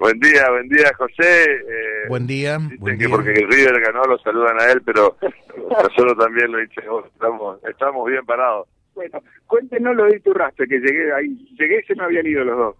Buen día, buen día, José. Eh, buen día. Dicen que porque el River ganó lo saludan a él, pero nosotros también lo dicho, estamos, estamos bien parados. Bueno, cuéntenos lo de rastro, que llegué ahí, llegué y se me habían ido los dos.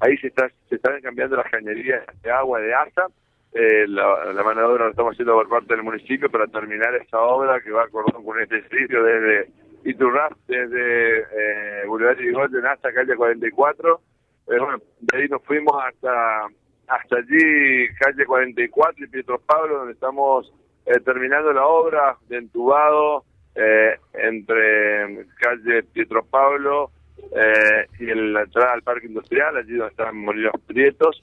Ahí se, está, se están cambiando las cañerías de agua de ASA. Eh, la, la mano de obra lo estamos haciendo por parte del municipio para terminar esta obra que va a cordón con este sitio desde Iturraspe, desde eh, Boulevard Golden hasta calle 44 eh, bueno, de ahí nos fuimos hasta hasta allí, calle 44 y Pietro Pablo, donde estamos eh, terminando la obra de entubado eh, entre calle Pietro Pablo y la entrada al parque industrial, allí donde están Molinos Prietos.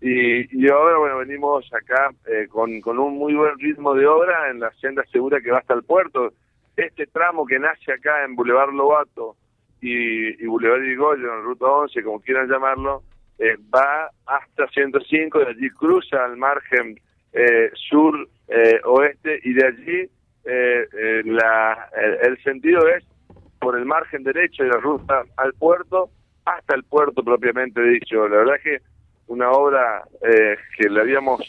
Y, y ahora, bueno, venimos acá con, con un muy buen ritmo de obra en la senda segura que va hasta el puerto. Este tramo que nace acá en Boulevard Lobato, y, y Boulevard Irigoyen, Ruta 11, como quieran llamarlo, eh, va hasta 105, de allí cruza al margen eh, sur-oeste eh, y de allí la, el, sentido es por el margen derecho de la ruta al puerto hasta el puerto propiamente dicho. La verdad es que una obra que le habíamos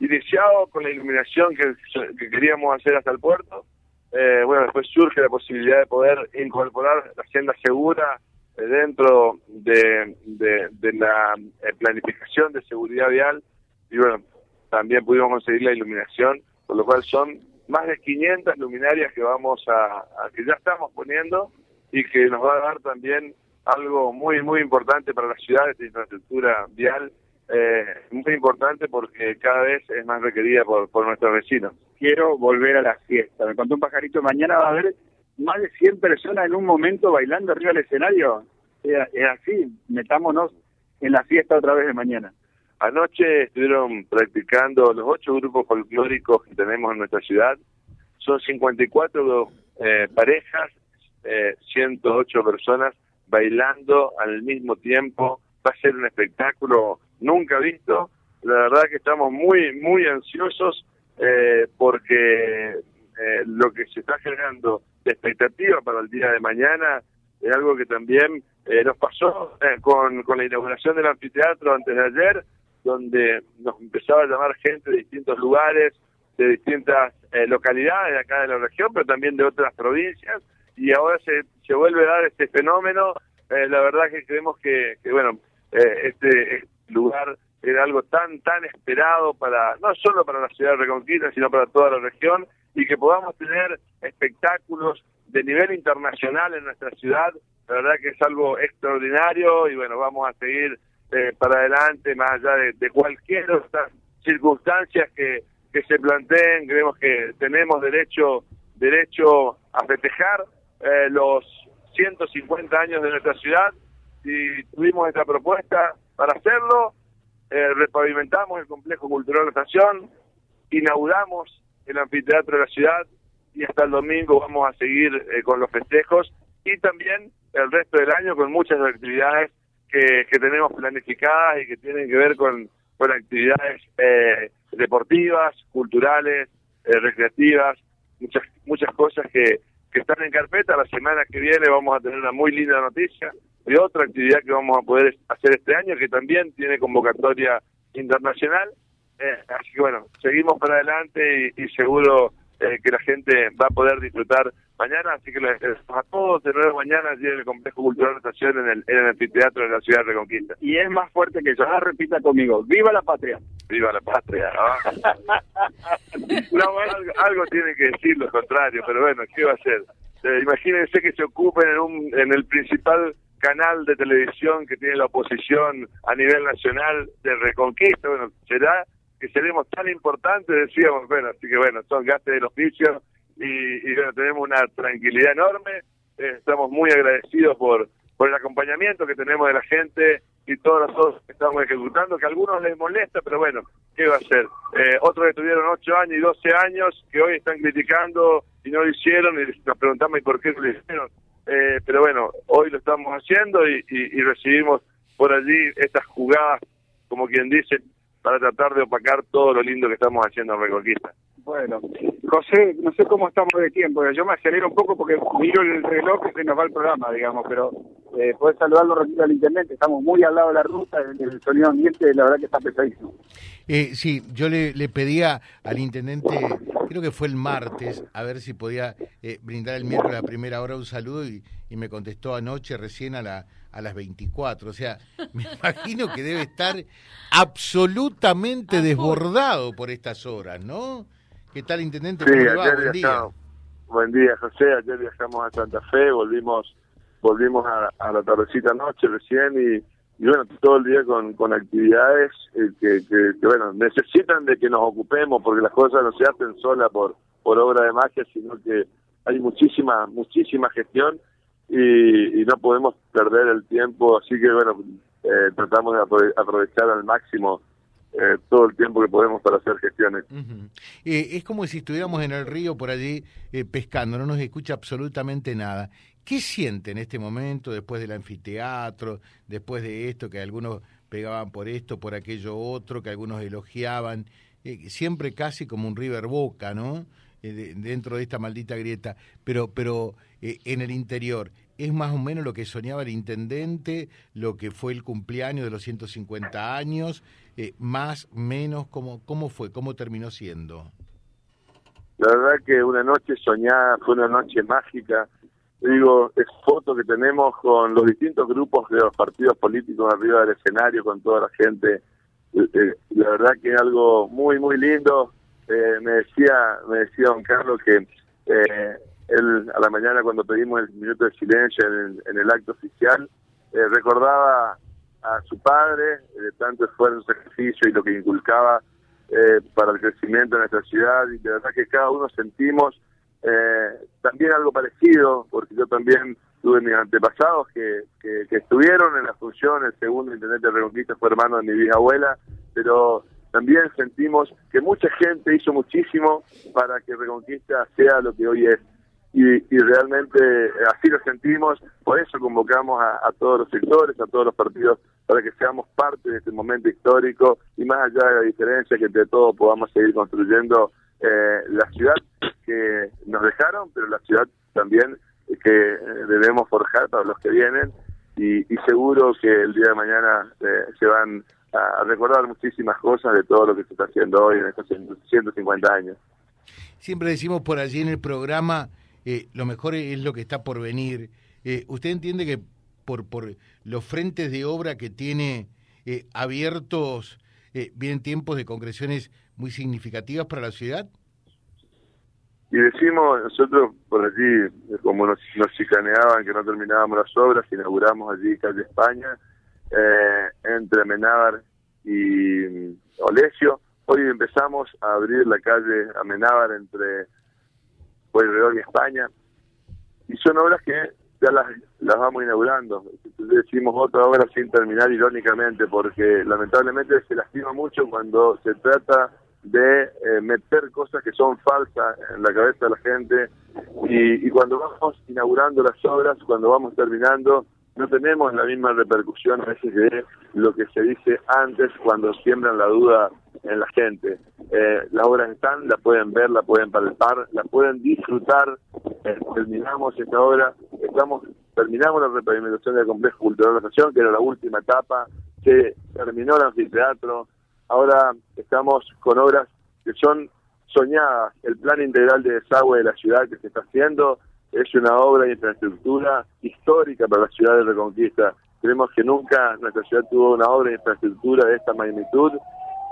iniciado con la iluminación que, que queríamos hacer hasta el puerto, eh, bueno, después surge la posibilidad de poder incorporar la agenda segura eh, dentro de, de, la eh, planificación de seguridad vial y bueno, también pudimos conseguir la iluminación, por lo cual son más de 500 luminarias que vamos a, que ya estamos poniendo y que nos va a dar también algo muy muy importante para la ciudad, esta infraestructura vial eh, muy importante porque cada vez es más requerida por, por nuestros vecinos. Quiero volver a la fiesta. Me contó un pajarito, mañana va a haber más de 100 personas en un momento bailando arriba del escenario. Es, así, metámonos en la fiesta otra vez de mañana. Anoche estuvieron practicando los ocho grupos folclóricos que tenemos en nuestra ciudad. Son 54 eh, parejas, eh, 108 personas bailando al mismo tiempo. Va a ser un espectáculo nunca visto. La verdad que estamos muy, muy ansiosos eh, porque eh, lo que se está generando de expectativa para el día de mañana es algo que también eh, nos pasó con, con la inauguración del anfiteatro antes de ayer, donde nos empezaba a llamar gente de distintos lugares, de distintas localidades de acá de la región, pero también de otras provincias, y ahora se, se vuelve a dar este fenómeno. la verdad que creemos que, que bueno, este, lugar era algo tan tan esperado para no solo para la ciudad de Reconquista sino para toda la región y que podamos tener espectáculos de nivel internacional en nuestra ciudad la verdad que es algo extraordinario y bueno vamos a seguir eh, para adelante más allá de, cualquier otra circunstancias que, que se planteen creemos que tenemos derecho derecho a festejar eh, los 150 años de nuestra ciudad y tuvimos esta propuesta para hacerlo, eh, repavimentamos el complejo cultural de la estación, inauguramos el anfiteatro de la ciudad y hasta el domingo vamos a seguir eh, con los festejos y también el resto del año con muchas actividades que, que tenemos planificadas y que tienen que ver con, con actividades eh, deportivas, culturales, recreativas, muchas muchas cosas que, que están en carpeta. La semana que viene vamos a tener una muy linda noticia de otra actividad que vamos a poder hacer este año, que también tiene convocatoria internacional. Eh, así que bueno, seguimos para adelante y, seguro eh, que la gente va a poder disfrutar mañana, así que les, a todos de nuevo mañana allí en el Complejo Cultural de Estación en el, en el anfiteatro de la ciudad de Reconquista. Y es más fuerte que eso, ahora repita conmigo, ¡Viva la patria! ¡Viva la patria! no, algo, tiene que decir lo contrario, pero bueno, ¿qué va a hacer? Eh, imagínense que se ocupen en, un, en el principal canal de televisión que tiene la oposición a nivel nacional de Reconquista, bueno, será que seremos tan importantes, decíamos, bueno, así que bueno, son gastos del oficio y, bueno, tenemos una tranquilidad enorme, eh, estamos muy agradecidos por, por el acompañamiento que tenemos de la gente y todas las cosas que estamos ejecutando, que a algunos les molesta, pero bueno, ¿qué va a ser? Eh, otros que tuvieron 8 años y 12 años, que hoy están criticando y no lo hicieron, y nos preguntamos por qué lo hicieron. Eh, pero bueno, hoy lo estamos haciendo y, recibimos por allí estas jugadas, como quien dice, para tratar de opacar todo lo lindo que estamos haciendo en Reconquista. Bueno, José, no sé cómo estamos de tiempo, yo me acelero un poco porque miro el reloj que se nos va el programa, digamos, pero eh, puedes saludarlo rápido al internet, estamos muy al lado de la ruta, el, sonido ambiente la verdad que está pesadísimo. Eh, sí, yo le, le, pedía al intendente, creo que fue el martes, a ver si podía eh, brindar el miércoles a primera hora un saludo y, y me contestó anoche recién a la a las 24. O sea, me imagino que debe estar absolutamente desbordado por estas horas, ¿no? ¿Qué tal, intendente? Sí, ayer Buen día. Buen día, José. Ayer viajamos a Santa Fe, volvimos volvimos a, la tardecita noche recién y, bueno, todo el día con, con actividades eh, que, que, bueno, necesitan de que nos ocupemos porque las cosas no se hacen sola por, por obra de magia, sino que hay muchísima, muchísima gestión y, no podemos perder el tiempo, así que bueno, eh, tratamos de aprovechar al máximo eh, todo el tiempo que podemos para hacer gestiones. Eh, es como si estuviéramos en el río por allí pescando, no nos escucha absolutamente nada. ¿Qué siente en este momento, después del anfiteatro, después de esto, que algunos pegaban por esto, por aquello otro, que algunos elogiaban, siempre casi como un River Boca, ¿no? dentro de esta maldita grieta, pero, pero eh, en el interior. ¿Es más o menos lo que soñaba el intendente, lo que fue el cumpleaños de los 150 años? Eh, ¿Más, menos? ¿cómo, ¿Cómo fue? ¿Cómo terminó siendo? La verdad que una noche soñada, fue una noche mágica. Digo, es foto que tenemos con los distintos grupos de los partidos políticos arriba del escenario, con toda la gente. Eh, la verdad que es algo muy, muy lindo. me decía me decía don Carlos que eh, él a la mañana cuando pedimos el minuto de silencio en, el acto oficial, eh, recordaba a su padre de tanto esfuerzo, sacrificio y lo que inculcaba eh, para el crecimiento de nuestra ciudad. Y de verdad que cada uno sentimos eh, también algo parecido, porque yo también tuve mis antepasados que, que, estuvieron en la función, el segundo intendente de Reconquista fue hermano de mi bisabuela, pero también sentimos que mucha gente hizo muchísimo para que Reconquista sea lo que hoy es y, realmente así lo sentimos, por eso convocamos a, todos los sectores, a todos los partidos, para que seamos parte de este momento histórico. Y más allá de la diferencia, que entre todos podamos seguir construyendo eh, la ciudad que nos dejaron, pero la ciudad también que eh, debemos forjar para los que vienen. Y, seguro que el día de mañana eh, se van a recordar muchísimas cosas de todo lo que se está haciendo hoy en estos 150 años. Siempre decimos por allí en el programa eh, lo mejor es lo que está por venir. Eh, ¿Usted entiende que por, por los frentes de obra que tiene eh, abiertos vienen tiempos de concreciones muy significativas para la ciudad? Y decimos, nosotros por allí, como nos, chicaneaban que no terminábamos las obras, inauguramos allí Calle España, entre Amenábar y mm, Olesio. Hoy empezamos a abrir la calle Amenábar entre alrededor de España, y son obras que ya las, las vamos inaugurando. Decimos otra obra sin terminar irónicamente, porque lamentablemente se lastima mucho cuando se trata de eh, meter cosas que son falsas en la cabeza de la gente y, y cuando vamos inaugurando las obras, cuando vamos terminando, no tenemos la misma repercusión a veces que lo que se dice antes cuando siembran la duda en la gente. Eh, las obras están, la pueden ver, la pueden palpar, la pueden disfrutar. Eh, terminamos esta obra, estamos terminamos la repavimentación del complejo cultural de la nación, que era la última etapa, se terminó el anfiteatro, ahora estamos con obras que son soñadas, el plan integral de desagüe de la ciudad que se está haciendo, es una obra de infraestructura histórica para la ciudad de Reconquista. Creemos que nunca nuestra ciudad tuvo una obra de infraestructura de esta magnitud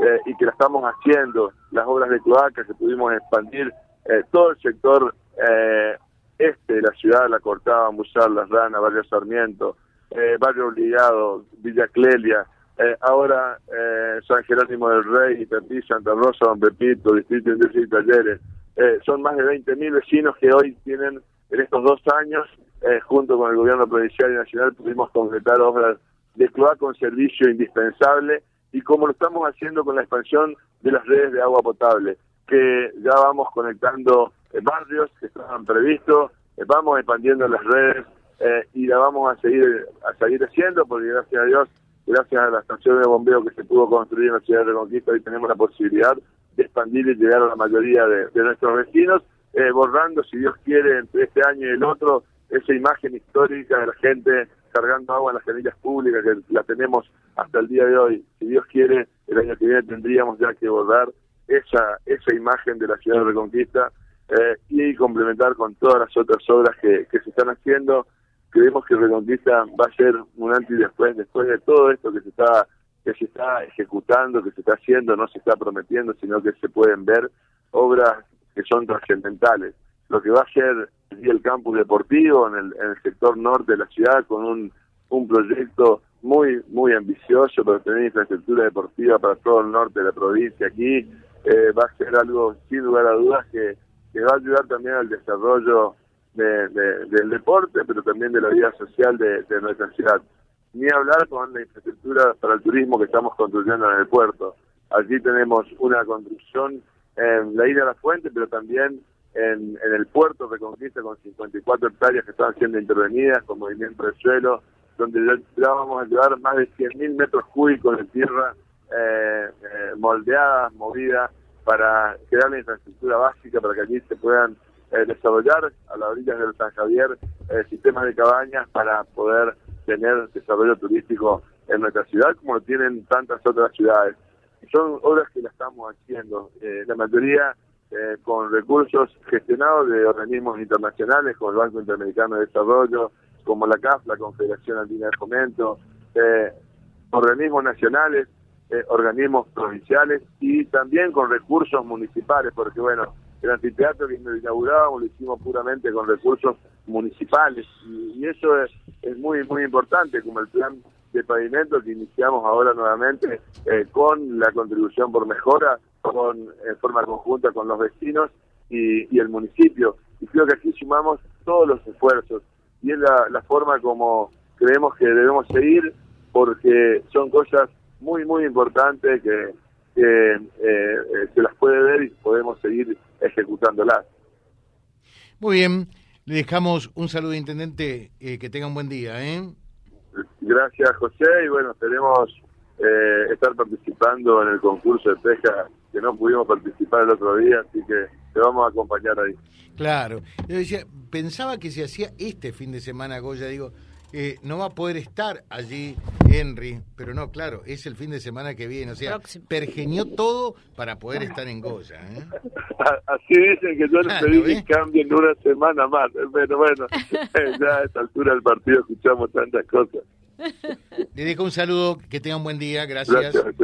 eh, y que la estamos haciendo. Las obras de cloacas que pudimos expandir eh, todo el sector eh, este de la ciudad, La Cortada, Musal, Las Ranas, Barrio Sarmiento, Barrio Obligado, Villa Clelia, ahora San Jerónimo del Rey, Pepí, Santa Rosa, Don Pepito, Distrito Industrial y Talleres. son más de 20.000 vecinos que hoy tienen en estos dos años, eh, junto con el gobierno provincial y nacional, pudimos concretar obras de cloaca con servicio indispensable y como lo estamos haciendo con la expansión de las redes de agua potable, que ya vamos conectando eh, barrios que estaban previstos, eh, vamos expandiendo las redes y la vamos a seguir a seguir haciendo porque gracias a Dios gracias a la estación de bombeo que se pudo construir en la ciudad de Reconquista, hoy tenemos la posibilidad de expandir y llegar a la mayoría de, nuestros vecinos, eh, borrando, si Dios quiere, entre este año y el otro, esa imagen histórica de la gente cargando agua en las canillas públicas, que la tenemos hasta el día de hoy. Si Dios quiere, el año que viene tendríamos ya que borrar esa, esa imagen de la ciudad de Reconquista eh, y complementar con todas las otras obras que, que se están haciendo. Creemos que Reconquista va a ser un antes y después, después de todo esto que se está que se está ejecutando, que se está haciendo, no se está prometiendo, sino que se pueden ver obras que son trascendentales. Lo que va a ser el campus deportivo en el, en el sector norte de la ciudad con un, un proyecto muy muy ambicioso para tener infraestructura deportiva para todo el norte de la provincia aquí eh, va a ser algo sin lugar a dudas que, que va a ayudar también al desarrollo de, del deporte pero también de la vida social de, de nuestra ciudad ni hablar con la infraestructura para el turismo que estamos construyendo en el puerto. Allí tenemos una construcción en la isla de la Fuente, pero también en, en el puerto Reconquista con 54 hectáreas que están siendo intervenidas con movimiento de suelo, donde ya, vamos a llevar más de 100.000 metros cúbicos de tierra eh, eh, moldeada, movida, para crear la infraestructura básica para que allí se puedan eh, desarrollar a las orillas del San Javier eh, sistemas de cabañas para poder tener desarrollo turístico en nuestra ciudad como lo tienen tantas otras ciudades. Son obras que la estamos haciendo, eh, la mayoría eh, con recursos gestionados de organismos internacionales como el Banco Interamericano de Desarrollo, como la CAF, la Confederación Andina de Fomento, eh, organismos nacionales, organismos provinciales y también con recursos municipales, porque bueno, el anfiteatro que inaugurábamos lo hicimos puramente con recursos municipales y, eso es, muy muy importante como el plan de pavimento que iniciamos ahora nuevamente eh, con la contribución por mejora con en forma conjunta con los vecinos y, y, el municipio y creo que aquí sumamos todos los esfuerzos y es la, la forma como creemos que debemos seguir porque son cosas muy muy importantes que que eh, eh, se las puede ver y podemos seguir ejecutándolas. Muy bien, le dejamos un saludo, Intendente, eh, que tenga un buen día. ¿eh? Gracias, José, y bueno, esperemos eh, estar participando en el concurso de pesca que no pudimos participar el otro día, así que te vamos a acompañar ahí. Claro, yo decía, pensaba que se hacía este fin de semana, Goya, digo, eh, no va a poder estar allí Henry, pero no, claro, es el fin de semana que viene, o sea, pergenió todo para poder estar en Goya. ¿eh? Así dicen que yo les pedí que cambien una semana más, pero bueno, ya a esta altura del partido escuchamos tantas cosas. Le dejo un saludo, que tenga un buen día, gracias. Gracias